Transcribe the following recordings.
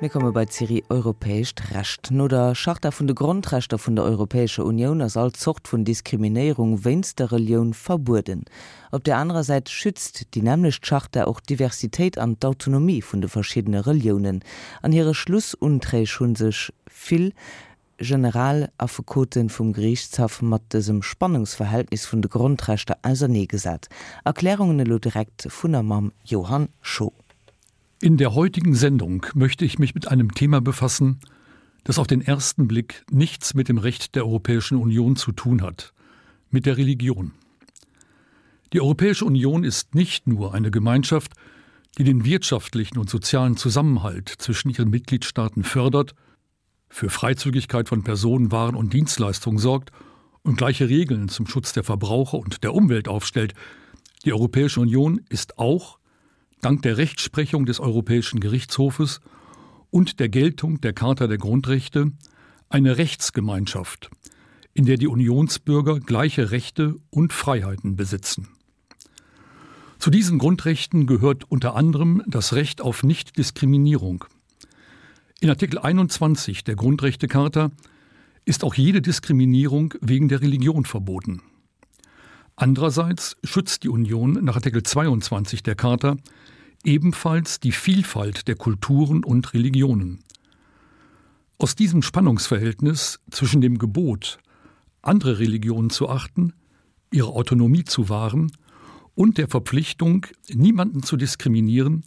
mir komme bei Ziri europäisch recht no der Schachter vun de Grundrechter vun der Europäische Union as als zocht vun Diskriminierung wennst der Religion verbuden. Op der anderen Seite schützt die nämlich Schachter auch Diversität an Autonomie vun de verschiedene Religionen. An ihre Schlussuntre schon sech viel Generalafekoten vum Griechshaft mat dem Spannungsverhältnis vun de Grundrechte als nie gesat. Erklärungen lo direkt vun der Mam Johann Scho. In der heutigen Sendung möchte ich mich mit einem Thema befassen, das auf den ersten Blick nichts mit dem Recht der Europäischen Union zu tun hat, mit der Religion. Die Europäische Union ist nicht nur eine Gemeinschaft, die den wirtschaftlichen und sozialen Zusammenhalt zwischen ihren Mitgliedstaaten fördert, für Freizügigkeit von Personen, Waren und Dienstleistungen sorgt und gleiche Regeln zum Schutz der Verbraucher und der Umwelt aufstellt. Die Europäische Union ist auch dank der Rechtsprechung des Europäischen Gerichtshofes und der Geltung der Charta der Grundrechte eine Rechtsgemeinschaft, in der die Unionsbürger gleiche Rechte und Freiheiten besitzen. Zu diesen Grundrechten gehört unter anderem das Recht auf Nichtdiskriminierung. In Artikel 21 der Grundrechtecharta ist auch jede Diskriminierung wegen der Religion verboten. Andererseits schützt die Union nach Artikel 22 der Charta ebenfalls die Vielfalt der Kulturen und Religionen. Aus diesem Spannungsverhältnis zwischen dem Gebot, andere Religionen zu achten, ihre Autonomie zu wahren und der Verpflichtung, niemanden zu diskriminieren,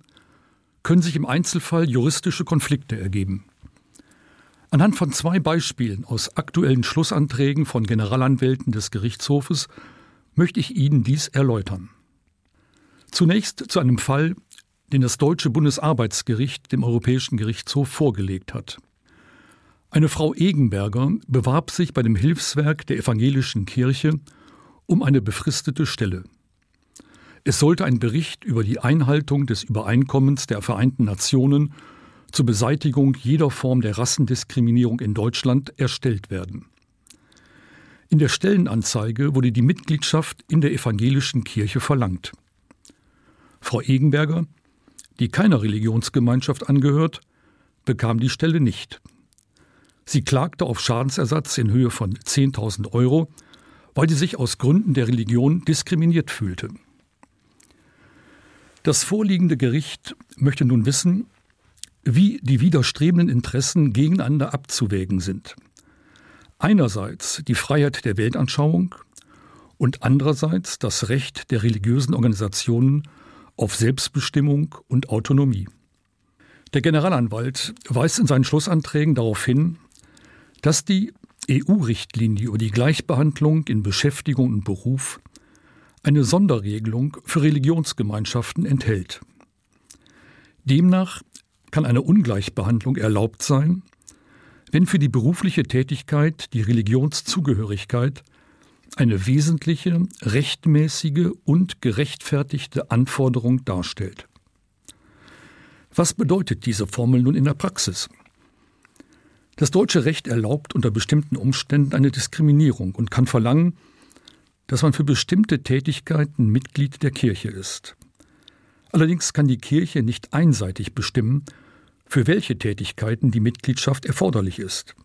können sich im Einzelfall juristische Konflikte ergeben. Anhand von zwei Beispielen aus aktuellen Schlussanträgen von Generalanwälten des Gerichtshofes möchte ich Ihnen dies erläutern. Zunächst zu einem Fall, den das deutsche Bundesarbeitsgericht dem Europäischen Gerichtshof vorgelegt hat. Eine Frau Egenberger bewarb sich bei dem Hilfswerk der evangelischen Kirche um eine befristete Stelle. Es sollte ein Bericht über die Einhaltung des Übereinkommens der Vereinten Nationen zur Beseitigung jeder Form der Rassendiskriminierung in Deutschland erstellt werden. In der Stellenanzeige wurde die Mitgliedschaft in der evangelischen Kirche verlangt. Frau Egenberger, die keiner Religionsgemeinschaft angehört, bekam die Stelle nicht. Sie klagte auf Schadensersatz in Höhe von 10.000 Euro, weil sie sich aus Gründen der Religion diskriminiert fühlte. Das vorliegende Gericht möchte nun wissen, wie die widerstrebenden Interessen gegeneinander abzuwägen sind einerseits die Freiheit der Weltanschauung und andererseits das Recht der religiösen Organisationen auf Selbstbestimmung und Autonomie. Der Generalanwalt weist in seinen Schlussanträgen darauf hin, dass die EU-Richtlinie über die Gleichbehandlung in Beschäftigung und Beruf eine Sonderregelung für Religionsgemeinschaften enthält. Demnach kann eine Ungleichbehandlung erlaubt sein, wenn für die berufliche Tätigkeit die Religionszugehörigkeit eine wesentliche, rechtmäßige und gerechtfertigte Anforderung darstellt. Was bedeutet diese Formel nun in der Praxis? Das deutsche Recht erlaubt unter bestimmten Umständen eine Diskriminierung und kann verlangen, dass man für bestimmte Tätigkeiten Mitglied der Kirche ist. Allerdings kann die Kirche nicht einseitig bestimmen, für welche Tätigkeiten die Mitgliedschaft erforderlich ist.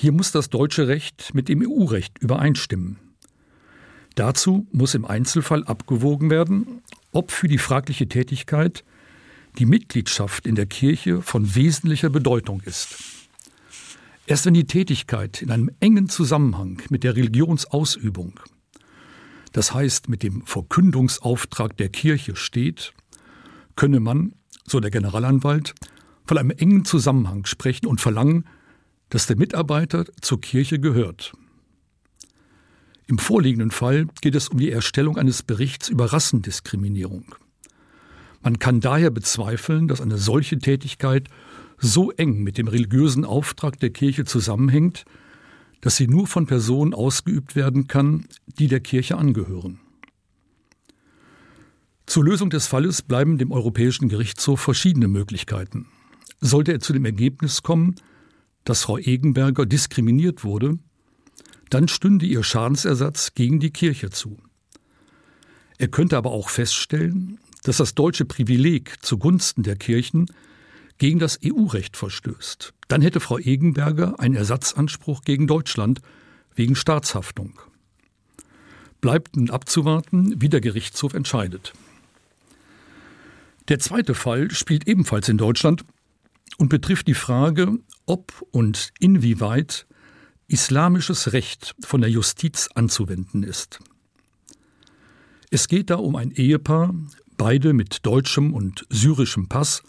Hier muss das deutsche Recht mit dem EU-Recht übereinstimmen. Dazu muss im Einzelfall abgewogen werden, ob für die fragliche Tätigkeit die Mitgliedschaft in der Kirche von wesentlicher Bedeutung ist. Erst wenn die Tätigkeit in einem engen Zusammenhang mit der Religionsausübung, das heißt mit dem Verkündungsauftrag der Kirche steht, könne man, so der Generalanwalt, von einem engen Zusammenhang sprechen und verlangen, dass der Mitarbeiter zur Kirche gehört. Im vorliegenden Fall geht es um die Erstellung eines Berichts über Rassendiskriminierung. Man kann daher bezweifeln, dass eine solche Tätigkeit so eng mit dem religiösen Auftrag der Kirche zusammenhängt, dass sie nur von Personen ausgeübt werden kann, die der Kirche angehören. Zur Lösung des Falles bleiben dem Europäischen Gerichtshof verschiedene Möglichkeiten. Sollte er zu dem Ergebnis kommen, dass Frau Egenberger diskriminiert wurde, dann stünde ihr Schadensersatz gegen die Kirche zu. Er könnte aber auch feststellen, dass das deutsche Privileg zugunsten der Kirchen gegen das EU-Recht verstößt, dann hätte Frau Egenberger einen Ersatzanspruch gegen Deutschland wegen Staatshaftung. Bleibt nun abzuwarten, wie der Gerichtshof entscheidet. Der zweite Fall spielt ebenfalls in Deutschland und betrifft die Frage, ob und inwieweit islamisches Recht von der Justiz anzuwenden ist. Es geht da um ein Ehepaar, beide mit deutschem und syrischem Pass,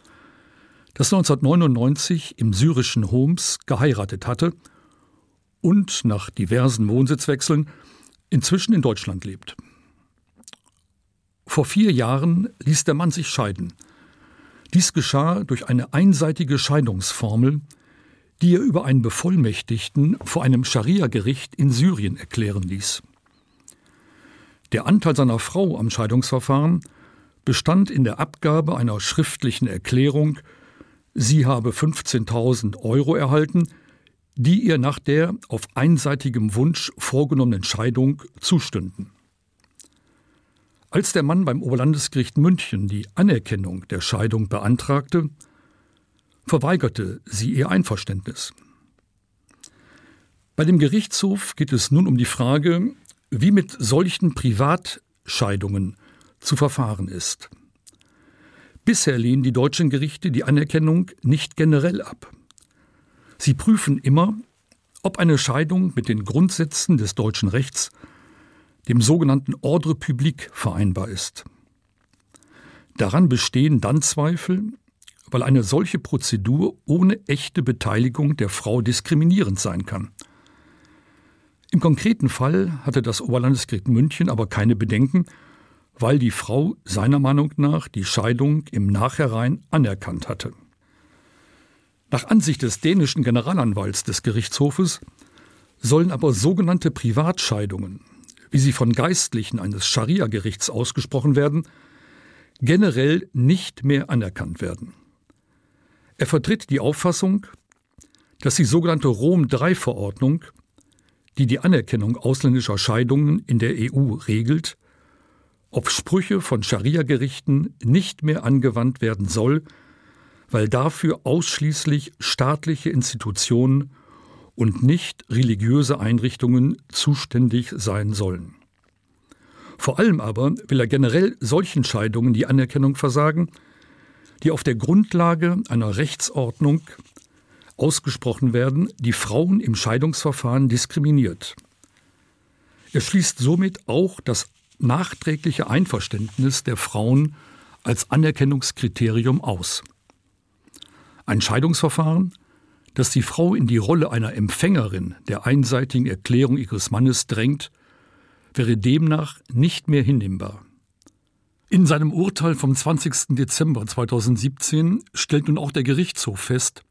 das 1999 im syrischen Homs geheiratet hatte und nach diversen Wohnsitzwechseln inzwischen in Deutschland lebt. Vor vier Jahren ließ der Mann sich scheiden. Dies geschah durch eine einseitige Scheidungsformel, die er über einen Bevollmächtigten vor einem Scharia-Gericht in Syrien erklären ließ. Der Anteil seiner Frau am Scheidungsverfahren bestand in der Abgabe einer schriftlichen Erklärung, sie habe 15.000 Euro erhalten, die ihr nach der auf einseitigem Wunsch vorgenommenen Scheidung zustünden. Als der Mann beim Oberlandesgericht München die Anerkennung der Scheidung beantragte, verweigerte sie ihr Einverständnis. Bei dem Gerichtshof geht es nun um die Frage, wie mit solchen Privatscheidungen zu verfahren ist. Bisher lehnen die deutschen Gerichte die Anerkennung nicht generell ab. Sie prüfen immer, ob eine Scheidung mit den Grundsätzen des deutschen Rechts, dem sogenannten Ordre public vereinbar ist. Daran bestehen dann Zweifel, weil eine solche Prozedur ohne echte Beteiligung der Frau diskriminierend sein kann. Im konkreten Fall hatte das Oberlandesgericht München aber keine Bedenken, weil die Frau seiner Meinung nach die Scheidung im Nachherein anerkannt hatte. Nach Ansicht des dänischen Generalanwalts des Gerichtshofes sollen aber sogenannte Privatscheidungen, wie sie von Geistlichen eines Scharia-Gerichts ausgesprochen werden, generell nicht mehr anerkannt werden. Er vertritt die Auffassung, dass die sogenannte Rom III-Verordnung, die die Anerkennung ausländischer Scheidungen in der EU regelt, auf Sprüche von Scharia-Gerichten nicht mehr angewandt werden soll, weil dafür ausschließlich staatliche Institutionen und nicht religiöse Einrichtungen zuständig sein sollen. Vor allem aber will er generell solchen Scheidungen die Anerkennung versagen, die auf der Grundlage einer Rechtsordnung ausgesprochen werden, die Frauen im Scheidungsverfahren diskriminiert. Er schließt somit auch das nachträgliche Einverständnis der Frauen als Anerkennungskriterium aus. Ein Scheidungsverfahren, das die Frau in die Rolle einer Empfängerin der einseitigen Erklärung ihres Mannes drängt, wäre demnach nicht mehr hinnehmbar. In seinem Urteil vom 20. Dezember 2017 stellt nun auch der Gerichtshof fest,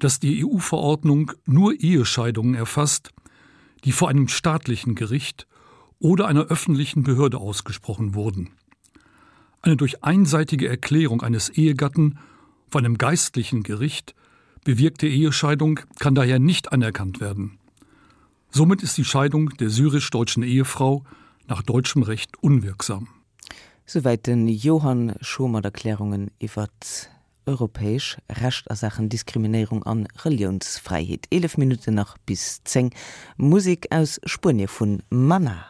dass die EU-Verordnung nur Ehescheidungen erfasst, die vor einem staatlichen Gericht oder einer öffentlichen Behörde ausgesprochen wurden. Eine durch einseitige Erklärung eines Ehegatten von einem geistlichen Gericht bewirkte Ehescheidung kann daher nicht anerkannt werden. Somit ist die Scheidung der syrisch-deutschen Ehefrau nach deutschem Recht unwirksam. Soweit den Johann Schomer Erklärungen iwwer europäisch recht a Sachen Diskriminierung an Religionsfreiheit. 11 Minuten nach bis 10 Musik aus Spurnie vun Manna.